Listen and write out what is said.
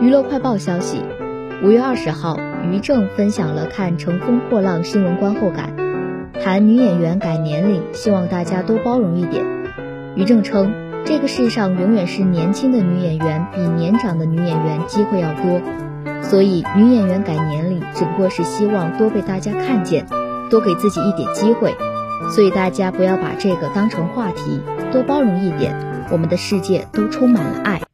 娱乐快报消息五月二十号于正分享了看乘风破浪新闻观后感谈女演员改年龄希望大家多包容一点。于正称这个世上永远是年轻的女演员比年长的女演员机会要多所以女演员改年龄只不过是希望多被大家看见多给自己一点机会所以大家不要把这个当成话题多包容一点我们的世界都充满了爱。